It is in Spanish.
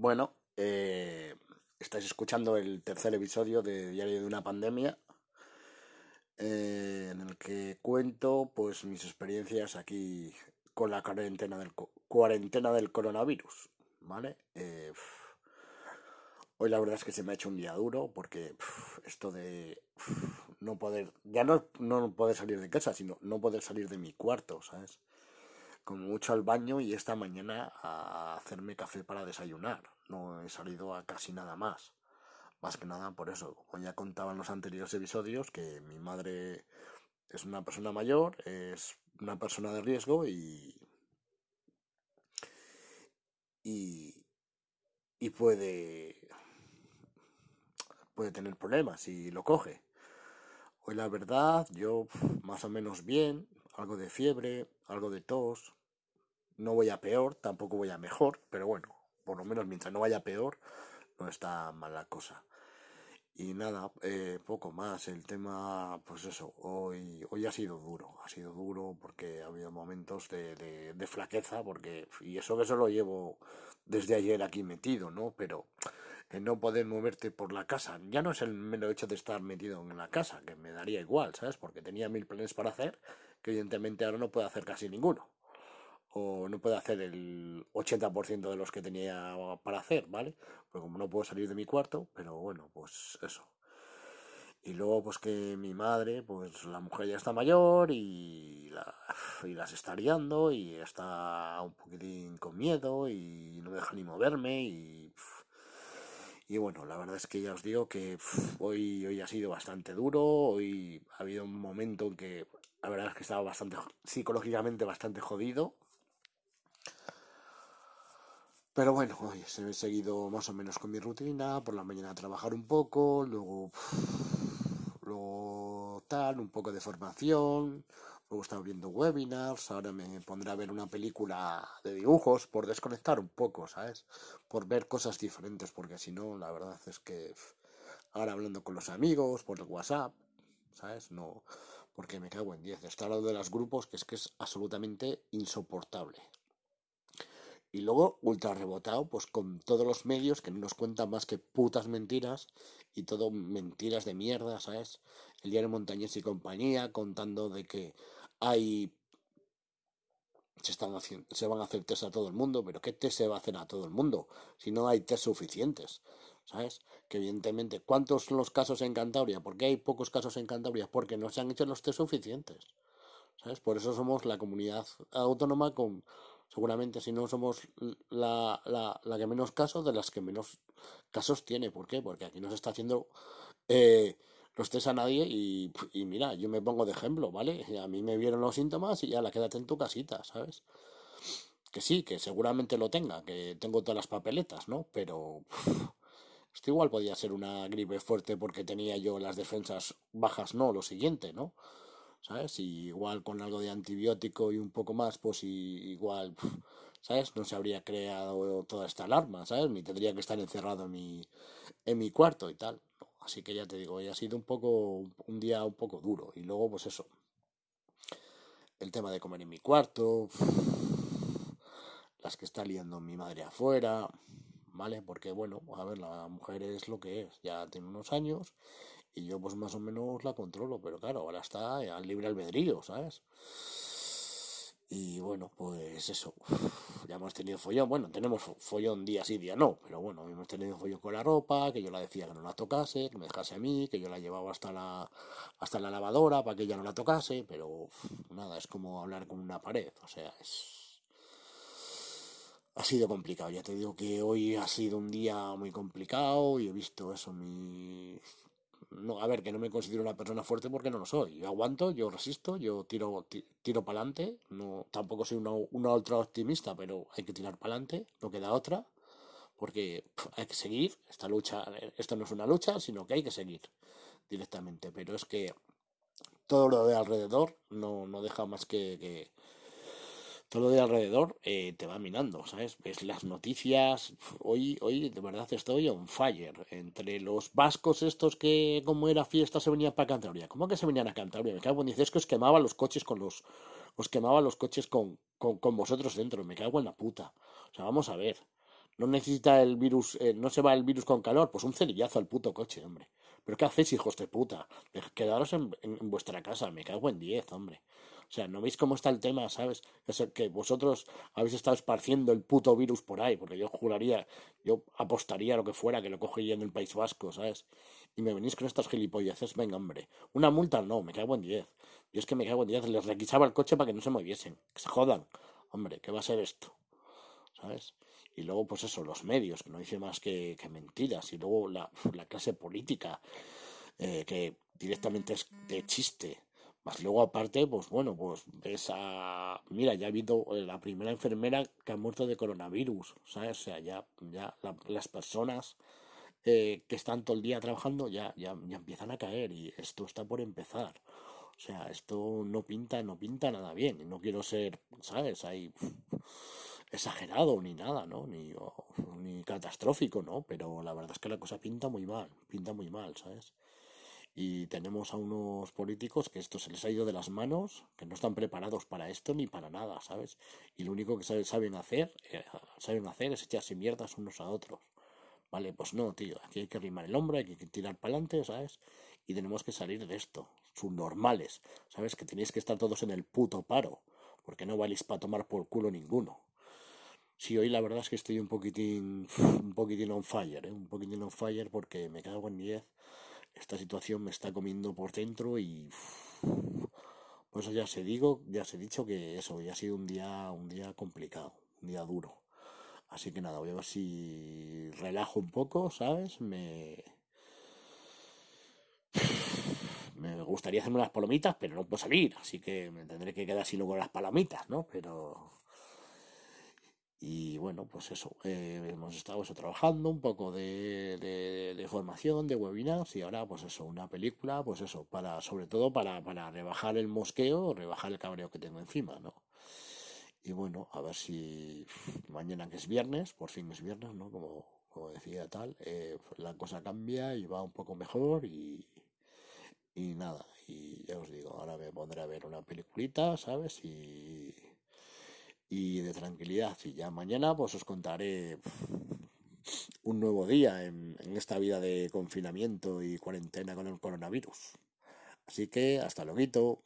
Bueno, eh, estáis escuchando el tercer episodio de Diario de una pandemia, eh, en el que cuento pues mis experiencias aquí con la cuarentena del, cuarentena del coronavirus, ¿vale? Eh, hoy la verdad es que se me ha hecho un día duro porque esto de no poder, ya no, no poder salir de casa, sino no poder salir de mi cuarto, ¿sabes? Como mucho al baño y esta mañana a hacerme café para desayunar. No he salido a casi nada más. Más que nada por eso, como ya contaba en los anteriores episodios, que mi madre es una persona mayor, es una persona de riesgo y. y. y puede. puede tener problemas si lo coge. Hoy la verdad, yo más o menos bien, algo de fiebre, algo de tos, no voy a peor, tampoco voy a mejor, pero bueno, por lo menos mientras no vaya peor, no está mal la cosa. Y nada, eh, poco más. El tema, pues eso, hoy, hoy ha sido duro. Ha sido duro porque ha habido momentos de, de, flaqueza, porque, y eso que eso lo llevo desde ayer aquí metido, ¿no? Pero no poder moverte por la casa, ya no es el mero hecho de estar metido en la casa, que me daría igual, ¿sabes? Porque tenía mil planes para hacer, que evidentemente ahora no puedo hacer casi ninguno o no puedo hacer el 80% de los que tenía para hacer, ¿vale? Porque como no puedo salir de mi cuarto, pero bueno, pues eso. Y luego pues que mi madre, pues la mujer ya está mayor y, la, y las está liando y está un poquitín con miedo y no deja ni moverme y... Y bueno, la verdad es que ya os digo que hoy, hoy ha sido bastante duro, hoy ha habido un momento en que la verdad es que estaba bastante psicológicamente bastante jodido pero bueno, hoy he seguido más o menos con mi rutina, por la mañana a trabajar un poco, luego, luego tal, un poco de formación, luego estaba viendo webinars, ahora me pondré a ver una película de dibujos por desconectar un poco, ¿sabes? Por ver cosas diferentes, porque si no, la verdad es que ahora hablando con los amigos, por el WhatsApp, ¿sabes? No, porque me cago en 10. Está hablando de los grupos que es que es absolutamente insoportable. Y luego, ultra rebotado, pues con todos los medios que no nos cuentan más que putas mentiras y todo mentiras de mierda, ¿sabes? El diario Montañés y compañía contando de que hay. Se, están haciendo, se van a hacer test a todo el mundo, pero ¿qué test se va a hacer a todo el mundo? Si no hay test suficientes, ¿sabes? Que evidentemente, ¿cuántos los casos en Cantabria? ¿Por qué hay pocos casos en Cantabria? Porque no se han hecho los test suficientes, ¿sabes? Por eso somos la comunidad autónoma con seguramente si no somos la, la, la, que menos casos, de las que menos casos tiene. ¿Por qué? Porque aquí no se está haciendo eh, los test a nadie y, y, mira, yo me pongo de ejemplo, ¿vale? A mí me vieron los síntomas y ya la quédate en tu casita, ¿sabes? Que sí, que seguramente lo tenga, que tengo todas las papeletas, ¿no? Pero esto igual podía ser una gripe fuerte porque tenía yo las defensas bajas, no, lo siguiente, ¿no? ¿Sabes? Y igual con algo de antibiótico y un poco más, pues igual, ¿sabes? No se habría creado toda esta alarma, ¿sabes? Ni tendría que estar encerrado en mi, en mi cuarto y tal. Así que ya te digo, ha sido un poco, un día un poco duro. Y luego, pues eso, el tema de comer en mi cuarto, las que está liando mi madre afuera, ¿vale? Porque bueno, a ver, la mujer es lo que es, ya tiene unos años y yo pues más o menos la controlo, pero claro, ahora está al libre albedrío, ¿sabes? Y bueno, pues eso, ya hemos tenido follón, bueno, tenemos follón día sí, día no, pero bueno, hemos tenido follón con la ropa, que yo la decía que no la tocase, que me dejase a mí, que yo la llevaba hasta la, hasta la lavadora para que ella no la tocase, pero nada, es como hablar con una pared, o sea, es... Ha sido complicado, ya te digo que hoy ha sido un día muy complicado y he visto eso, mi, no, a ver, que no me considero una persona fuerte porque no lo soy. Yo aguanto, yo resisto, yo tiro, tiro para adelante. No, tampoco soy una, una ultra optimista, pero hay que tirar para adelante, no queda otra. Porque hay que seguir. Esta lucha, esto no es una lucha, sino que hay que seguir directamente. Pero es que todo lo de alrededor no, no deja más que todo de alrededor eh, te va minando, ¿sabes? Ves las noticias. Hoy, hoy de verdad estoy on fire. Entre los vascos estos que, como era fiesta, se venían para Cantabria. ¿Cómo que se venían a Cantabria? Me cago en dices que os quemaba los coches con los. Os quemaba los coches con, con, con vosotros dentro. Me cago en la puta. O sea, vamos a ver. no necesita el virus, eh, no se va el virus con calor, pues un cerillazo al puto coche, hombre. ¿Pero qué hacéis, hijos de puta? Quedaros en, en, vuestra casa, me cago en diez, hombre. O sea, ¿no veis cómo está el tema, sabes? Que vosotros habéis estado esparciendo el puto virus por ahí, porque yo juraría, yo apostaría a lo que fuera que lo coge en el País Vasco, ¿sabes? Y me venís con estas gilipolleces, venga, hombre. Una multa no, me cago en diez. Yo es que me cago en diez, les requisaba el coche para que no se moviesen, que se jodan. Hombre, ¿qué va a ser esto? ¿Sabes? Y luego, pues eso, los medios, que no dicen más que, mentiras. Y luego la, clase política, eh, que directamente es de chiste. Más luego, aparte, pues bueno, pues ves a. Mira, ya ha habido eh, la primera enfermera que ha muerto de coronavirus, ¿sabes? O sea, ya, ya las personas eh, que están todo el día trabajando ya, ya, ya empiezan a caer y esto está por empezar. O sea, esto no pinta, no pinta nada bien. No quiero ser, ¿sabes? Ahí exagerado ni nada, ¿no? Ni, ni catastrófico, ¿no? Pero la verdad es que la cosa pinta muy mal, pinta muy mal, ¿sabes? Y tenemos a unos políticos que esto se les ha ido de las manos, que no están preparados para esto ni para nada, ¿sabes? Y lo único que saben hacer, eh, saben hacer es echarse mierdas unos a otros. Vale, pues no, tío, aquí hay que rimar el hombro, hay que tirar para adelante, ¿sabes? Y tenemos que salir de esto, normales, ¿sabes? Que tenéis que estar todos en el puto paro, porque no valéis para tomar por culo ninguno. Sí, hoy la verdad es que estoy un poquitín, un poquitín on fire, ¿eh? un poquitín on fire porque me cago en 10. Esta situación me está comiendo por dentro y por eso ya se digo, ya se he dicho que eso, ya ha sido un día, un día complicado, un día duro. Así que nada, voy a ver si relajo un poco, ¿sabes? Me me gustaría hacerme unas palomitas, pero no puedo salir, así que me tendré que quedar así luego las palomitas, ¿no? Pero y bueno, pues eso, eh, hemos estado trabajando un poco de, de, formación, de webinars y ahora pues eso, una película, pues eso, para sobre todo para, para rebajar el mosqueo, rebajar el cabreo que tengo encima, ¿no? Y bueno, a ver si mañana que es viernes, por fin es viernes, ¿no? Como, como decía tal, eh, la cosa cambia y va un poco mejor y, y nada, y ya os digo, ahora me pondré a ver una peliculita, ¿sabes? Y y de tranquilidad. Y ya mañana pues os contaré un nuevo día en, en esta vida de confinamiento y cuarentena con el coronavirus. Así que hasta luego.